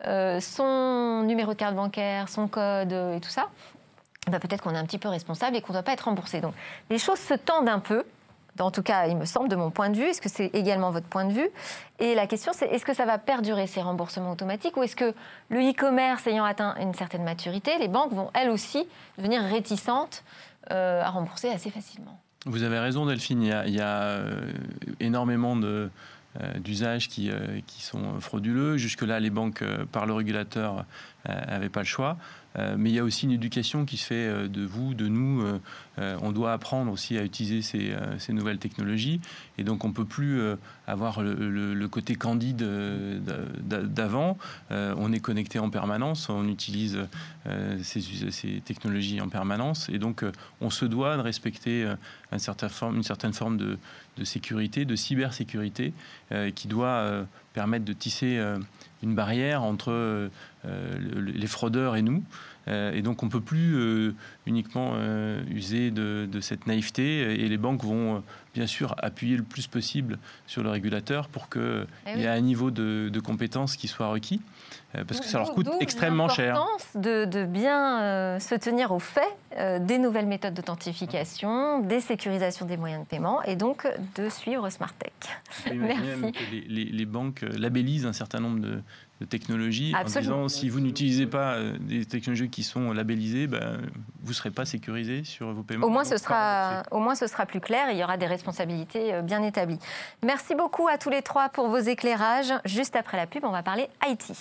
euh, son numéro de carte bancaire, son code euh, et tout ça, bah, peut-être qu'on est un petit peu responsable et qu'on ne doit pas être remboursé. Donc les choses se tendent un peu. En tout cas, il me semble, de mon point de vue. Est-ce que c'est également votre point de vue? Et la question, c'est est-ce que ça va perdurer ces remboursements automatiques? Ou est-ce que le e-commerce ayant atteint une certaine maturité, les banques vont elles aussi devenir réticentes euh, à rembourser assez facilement? Vous avez raison, Delphine. Il y a, énormément de, euh, d'usages qui, euh, qui, sont frauduleux. Jusque-là, les banques, euh, par le régulateur, n'avaient pas le choix. mais il y a aussi une éducation qui se fait de vous, de nous. on doit apprendre aussi à utiliser ces, ces nouvelles technologies. Et donc, on ne peut plus avoir le, côté candide d'avant. on est connecté en permanence, on utilise ces, ces, technologies en permanence. Et donc, on se doit de respecter certain forme, une certaine forme de, de sécurité, de cybersécurité, euh, qui doit euh, permettent de tisser une barrière entre les fraudeurs et nous. et donc on ne peut plus uniquement user de, cette naïveté et les banques vont bien sûr appuyer le plus possible sur le régulateur pour qu'il eh y ait un niveau de, de compétence qui soit requis. Euh, parce que ça leur coûte extrêmement cher. De, de bien euh, se tenir au fait euh, des nouvelles méthodes d'authentification, des sécurisations des moyens de paiement et donc de suivre Smartech. Merci. les, les, banques labellisent un certain nombre de, technologies en disant si vous n'utilisez pas des technologies qui sont labellisées, ben, vous ne serez pas sécurisé sur vos paiements. Au moins, ce sera, au moins, ce sera plus clair et il y aura des responsabilités bien établies. Merci beaucoup à tous les trois pour vos éclairages. Juste après la pub, on va parler IT.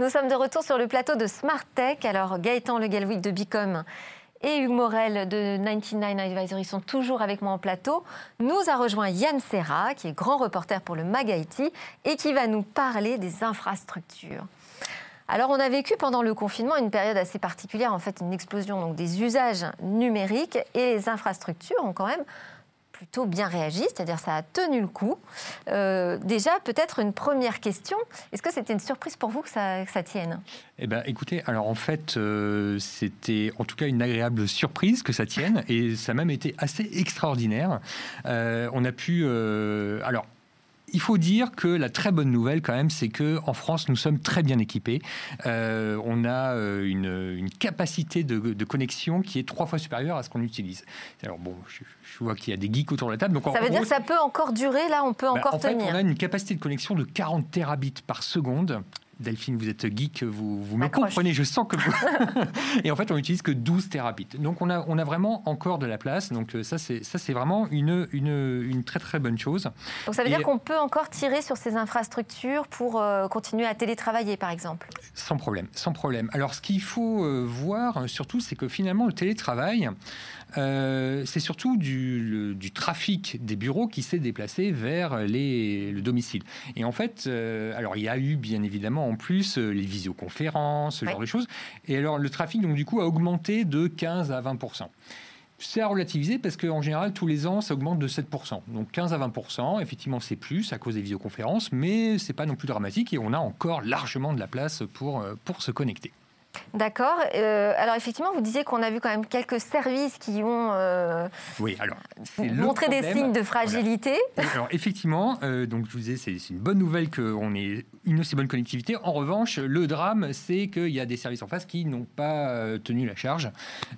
Nous sommes de retour sur le plateau de Smart Tech. Alors Gaëtan Le Galwick de Bicom et Hugues Morel de 99 Advisory sont toujours avec moi en plateau. Nous a rejoint Yann Serra, qui est grand reporter pour le Mag IT et qui va nous parler des infrastructures. Alors, on a vécu pendant le confinement une période assez particulière, en fait, une explosion des usages numériques et les infrastructures ont quand même plutôt bien réagi, c'est-à-dire ça a tenu le coup. Euh, déjà, peut-être une première question. Est-ce que c'était une surprise pour vous que ça, tienne? Eh bien, écoutez, alors en fait, euh, c'était en tout cas une agréable surprise que ça tienne, et ça a même été assez extraordinaire. Euh, on a pu... alors, il faut dire que la très bonne nouvelle, quand même, c'est que en France, nous sommes très bien équipés. Euh, on a euh, une, capacité de, connexion qui est trois fois supérieure à ce qu'on utilise. Alors bon, je, vois qu'il y a des geeks autour de la table. Donc ça veut dire que ça peut encore durer, là, on peut bah, encore tenir. on a une capacité de connexion de 40 terabits par seconde. Delphine, vous êtes geek, vous, vous me comprenez, je sens que vous... et en fait, on n'utilise que 12 terabits. Donc, on a, on a vraiment encore de la place. Donc, euh, ça, c'est, ça, c'est vraiment une, une, une, très, très bonne chose. Donc, ça veut dire qu'on peut encore tirer sur ces infrastructures pour euh, continuer à télétravailler, par exemple? Sans problème, sans problème. Alors, ce qu'il faut euh, voir, surtout, c'est que finalement, le télétravail, c'est surtout du, du, trafic des bureaux qui s'est déplacé vers les, le domicile. Et en fait, alors, il y a eu, bien évidemment, en plus euh, les visioconférences, ce genre de choses. Et alors le trafic, donc du coup, a augmenté de 15 à 20% c'est à relativiser parce qu'en général, tous les ans, ça augmente de 7%. Donc 15 à 20%, effectivement, c'est plus à cause des visioconférences, mais c'est pas non plus dramatique et on a encore largement de la place pour, euh, pour se connecter. D'accord. Euh, alors effectivement, vous disiez qu'on a vu quand même quelques services qui ont euh, oui, alors, montré des signes de fragilité. Alors effectivement, euh, donc je vous disais, c'est une bonne nouvelle qu'on ait une aussi bonne connectivité. En revanche, le drame, c'est qu'il y a des services en face qui n'ont pas tenu la charge.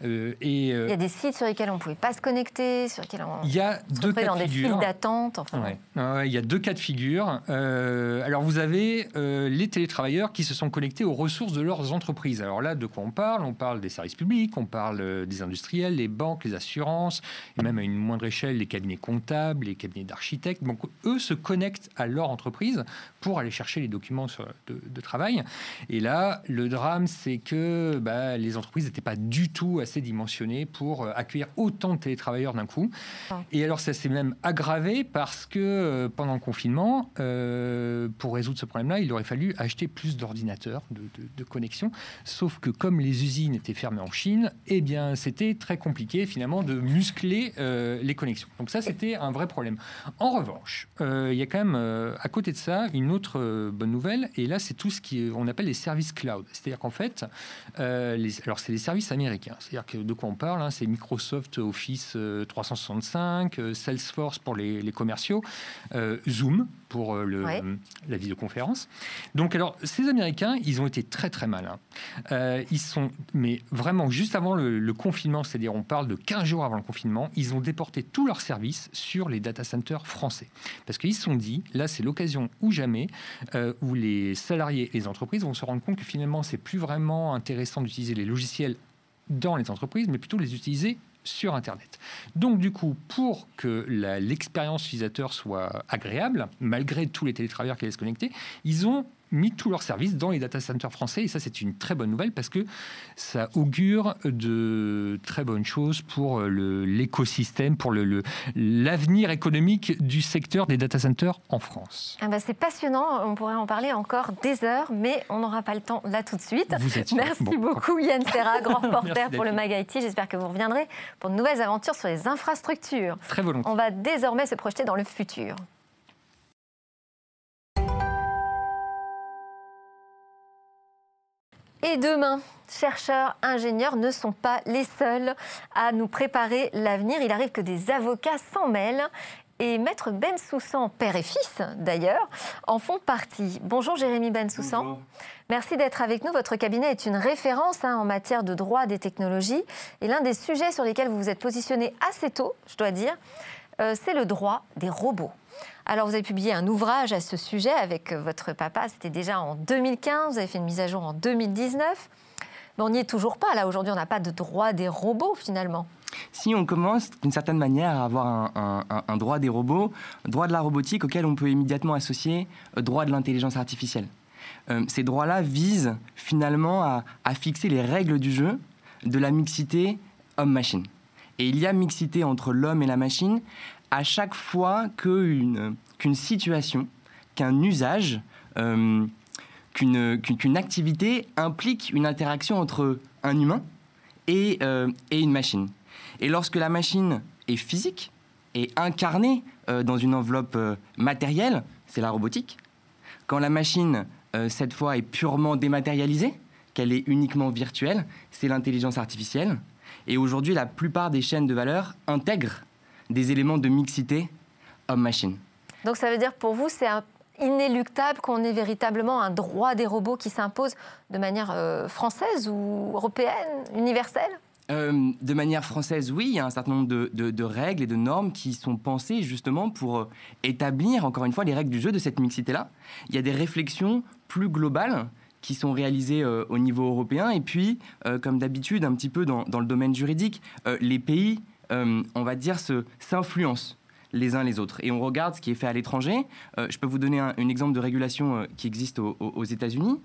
et, il y a des sites sur lesquels on ne pouvait pas se connecter, sur lesquels on il y a deux cas dans de des files d'attente. Enfin. il y a deux cas de figure. alors vous avez les télétravailleurs qui se sont connectés aux ressources de leurs entreprises. Alors là, de quoi on parle? On parle des services publics, on parle euh, des industriels, les banques, les assurances, et même à une moindre échelle, les cabinets comptables, les cabinets d'architectes. Donc, eux se connectent à leur entreprise pour aller chercher les documents de, travail. Et là, le drame, c'est que bah, les entreprises n'étaient pas du tout assez dimensionnées pour euh, accueillir autant de télétravailleurs d'un coup. Et alors, ça s'est même aggravé parce que euh, pendant le confinement, pour résoudre ce problème-là, il aurait fallu acheter plus d'ordinateurs de, de connexion. Sauf que comme les usines étaient fermées en Chine, eh bien, c'était très compliqué finalement de muscler euh, les connexions. Donc ça, c'était un vrai problème. En revanche, euh, il y a quand même euh, à côté de ça une autre bonne nouvelle, et là, c'est tout ce qu'on appelle les services cloud. C'est-à-dire qu'en fait, les, alors c'est les services américains. C'est-à-dire que de quoi on parle hein, C'est Microsoft Office 365, Salesforce pour les, les commerciaux, Zoom pour le, la vidéoconférence. Donc alors, ces Américains, ils ont été très très malins. Euh, ils sont, mais vraiment, juste avant le, confinement, c'est-à-dire on parle de 15 jours avant le confinement, ils ont déporté tous leurs services sur les data centers français. Parce qu'ils se sont dit, là, c'est l'occasion ou jamais euh, où les salariés et les entreprises vont se rendre compte que finalement, c'est plus vraiment intéressant d'utiliser les logiciels dans les entreprises, mais plutôt les utiliser sur Internet. Donc du coup, pour que l'expérience utilisateur soit agréable, malgré tous les télétravailleurs qui allaient se connecter, ils ont mis tous leurs services dans les data centers français. Et ça, c'est une très bonne nouvelle parce que ça augure de très bonnes choses pour l'écosystème, pour l'avenir le, économique du secteur des data centers en France. Ah bah c'est passionnant. On pourrait en parler encore des heures, mais on n'aura pas le temps là tout de suite. Merci beaucoup Yann Serra, grand reporter pour le Mag IT. J'espère que vous reviendrez pour de nouvelles aventures sur les infrastructures. Très volontiers. On va désormais se projeter dans le futur. Et demain, chercheurs, ingénieurs ne sont pas les seuls à nous préparer l'avenir. Il arrive que des avocats s'en mêlent. Et Maître Ben Soussan, père et fils d'ailleurs, en font partie. Bonjour Jérémy Ben Soussan. Merci d'être avec nous. Votre cabinet est une référence hein, en matière de droit des technologies. Et l'un des sujets sur lesquels vous vous êtes positionné assez tôt, je dois dire, euh, c'est le droit des robots. Alors, vous avez publié un ouvrage à ce sujet avec euh, votre papa, c'était déjà en 2015, vous avez fait une mise à jour en 2019. Mais on n'y est toujours pas. Là, aujourd'hui, on n'a pas de droit des robots, finalement. Si on commence d'une certaine manière à avoir un, droit des robots, droit de la robotique auquel on peut immédiatement associer euh, droit de l'intelligence artificielle. Ces droits-là visent finalement à, fixer les règles du jeu de la mixité homme-machine. Et il y a mixité entre l'homme et la machine à chaque fois qu'une situation, qu'un usage, euh, qu'une activité implique une interaction entre un humain et, euh, et, une machine. Et lorsque la machine est physique, et incarnée euh, dans une enveloppe matérielle, c'est la robotique. Quand la machine, cette fois, est purement dématérialisée, qu'elle est uniquement virtuelle, c'est l'intelligence artificielle. Et aujourd'hui, la plupart des chaînes de valeur intègrent des éléments de mixité homme-machine. Donc ça veut dire pour vous, c'est inéluctable qu'on ait véritablement un droit des robots qui s'impose de manière euh, française ou européenne, universelle? Euh, de manière française, oui, il y a un certain nombre de, règles et de normes qui sont pensées justement pour euh, établir, encore une fois, les règles du jeu de cette mixité-là. Il y a des réflexions plus globales qui sont réalisées au niveau européen. Et puis, comme d'habitude, un petit peu dans, le domaine juridique, les pays euh, on va dire, s'influencent les uns les autres. Et on regarde ce qui est fait à l'étranger. Euh, je peux vous donner un, exemple de régulation euh, qui existe aux, États-Unis.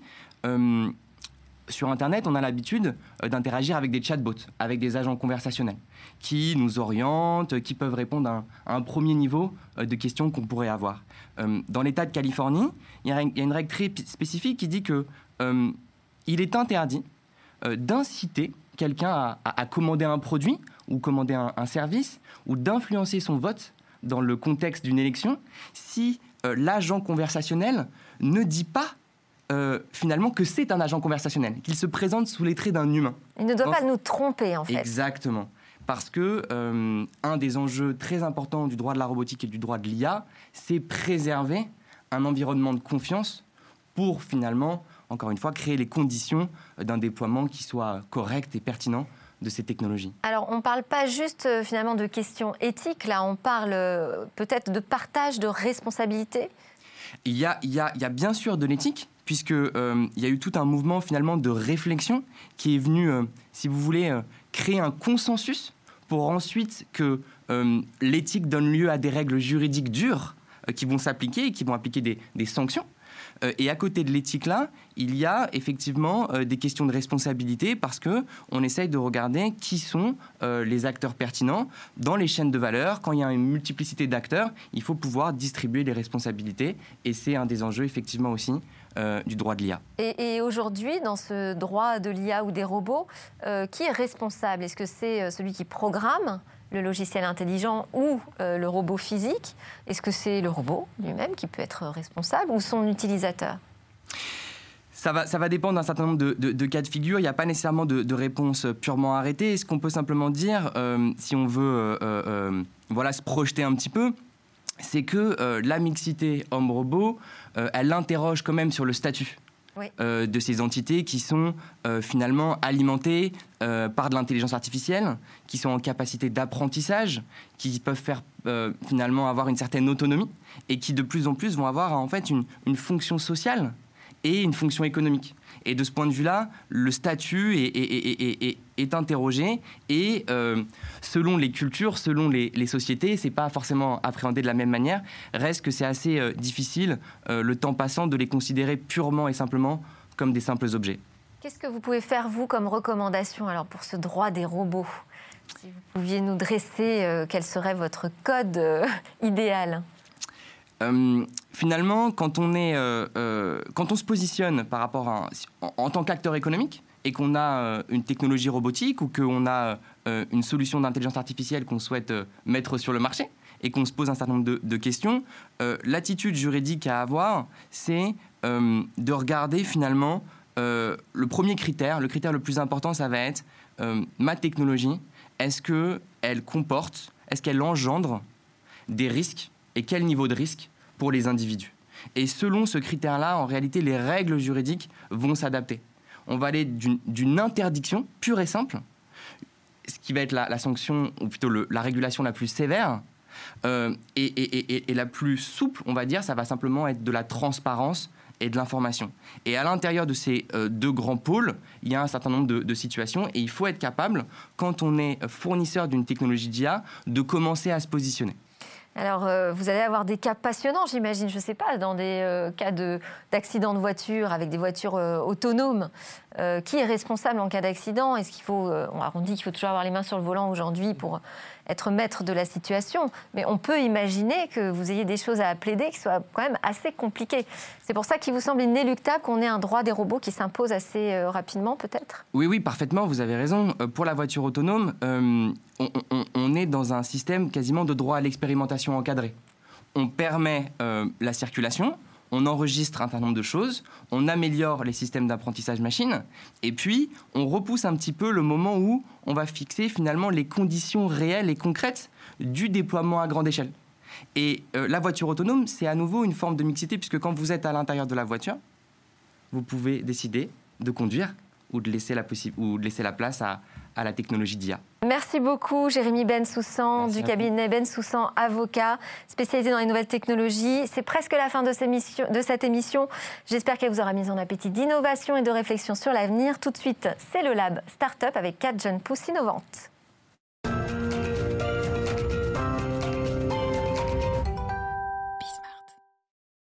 sur Internet, on a l'habitude d'interagir avec des chatbots, avec des agents conversationnels, qui nous orientent, qui peuvent répondre à un, premier niveau de questions qu'on pourrait avoir. dans l'État de Californie, il y, a une règle très spécifique qui dit que il est interdit d'inciter quelqu'un à, commander un produit ou commander un, service ou d'influencer son vote dans le contexte d'une élection si euh, l'agent conversationnel ne dit pas euh, finalement que c'est un agent conversationnel, qu'il se présente sous les traits d'un humain. Il ne doit pas nous tromper en fait. Exactement. Parce que euh, un des enjeux très importants du droit de la robotique et du droit de l'IA, c'est préserver un environnement de confiance pour finalement, encore une fois, créer les conditions d'un déploiement qui soit correct et pertinent de ces technologies Alors, on ne parle pas juste euh, finalement de questions éthiques, là, on parle euh, peut-être de partage de responsabilités il y, a, il, y a, il y a bien sûr de l'éthique, puisqu'il euh, y a eu tout un mouvement finalement de réflexion qui est venu, si vous voulez, créer un consensus pour ensuite que l'éthique donne lieu à des règles juridiques dures qui vont s'appliquer et qui vont appliquer des, des sanctions. Euh, et à côté de l'éthique-là, il y a effectivement euh, des questions de responsabilité parce que on essaye de regarder qui sont euh, les acteurs pertinents dans les chaînes de valeur. Quand il y a une multiplicité d'acteurs, il faut pouvoir distribuer les responsabilités et c'est un des enjeux effectivement aussi du droit de l'IA. Et, aujourd'hui, dans ce droit de l'IA ou des robots, qui est responsable? Est-ce que c'est celui qui programme le logiciel intelligent ou euh, le robot physique Est-ce que c'est le robot lui-même qui peut être responsable ou son utilisateur? Ça va, ça va dépendre d'un certain nombre de, cas de figure. Il n'y a pas nécessairement de, réponse purement arrêtée. Ce qu'on peut simplement dire, euh, si on veut euh, voilà, se projeter un petit peu, c'est que la mixité homme-robot, elle interroge quand même sur le statut euh, de ces entités qui sont euh, finalement alimentées euh, par de l'intelligence artificielle, qui sont en capacité d'apprentissage, qui peuvent faire finalement avoir une certaine autonomie et qui de plus en plus vont avoir en fait une, fonction sociale et une fonction économique. Et de ce point de vue-là, le statut est, interrogé et euh, selon les cultures, selon les, sociétés, c'est pas forcément appréhendé de la même manière. Reste que c'est assez euh, difficile, euh, le temps passant, de les considérer purement et simplement comme des simples objets. Qu'est-ce que vous pouvez faire, vous, comme recommandation alors, pour ce droit des robots? Si vous pouviez nous dresser, quel serait votre code idéal? Euh, finalement, quand on, est, euh, euh, quand on se positionne par rapport à en, tant qu'acteur économique et qu'on a une technologie robotique ou qu'on a une solution d'intelligence artificielle qu'on souhaite mettre sur le marché et qu'on se pose un certain nombre de, de questions, l'attitude juridique à avoir, c'est de regarder finalement le premier critère, le critère le plus important, ça va être ma technologie, est-ce qu'elle comporte, est-ce qu'elle engendre des risques et quel niveau de risque pour les individus. Et selon ce critère-là, en réalité, les règles juridiques vont s'adapter. On va aller d'une interdiction pure et simple, ce qui va être la, sanction, ou plutôt la régulation la plus sévère, euh, et, la plus souple, on va dire, ça va simplement être de la transparence et de l'information. Et à l'intérieur de ces euh, deux grands pôles, il y a un certain nombre de, de, situations, et il faut être capable, quand on est fournisseur d'une technologie d'IA, de commencer à se positionner. Alors, euh, vous allez avoir des cas passionnants, j'imagine, je ne sais pas, dans des euh, cas d'accident de, voiture avec des voitures euh, autonomes. qui est responsable en cas d'accident? Est-ce qu'il faut, on dit qu'il faut toujours avoir les mains sur le volant aujourd'hui pour être maître de la situation, mais on peut imaginer que vous ayez des choses à plaider qui soient quand même assez compliquées. C'est pour ça qu'il vous semble inéluctable qu'on ait un droit des robots qui s'impose assez euh, rapidement, peut-être? Oui, oui, parfaitement, vous avez raison. Euh, pour la voiture autonome, euh, on, est dans un système quasiment de droit à l'expérimentation encadrée. On permet la circulation, on enregistre un certain nombre de choses, on améliore les systèmes d'apprentissage machine, et puis on repousse un petit peu le moment où on va fixer finalement les conditions réelles et concrètes du déploiement à grande échelle. Et euh, la voiture autonome, c'est à nouveau une forme de mixité, puisque quand vous êtes à l'intérieur de la voiture, vous pouvez décider de conduire ou de laisser la, place à la technologie d'IA. Merci beaucoup, Jérémy Bensoussan, du cabinet Bensoussan Avocat, spécialisé dans les nouvelles technologies. C'est presque la fin de, de cette émission. J'espère qu'elle vous aura mis en appétit d'innovation et de réflexion sur l'avenir. Tout de suite, c'est le Lab Startup avec quatre jeunes pousses innovantes.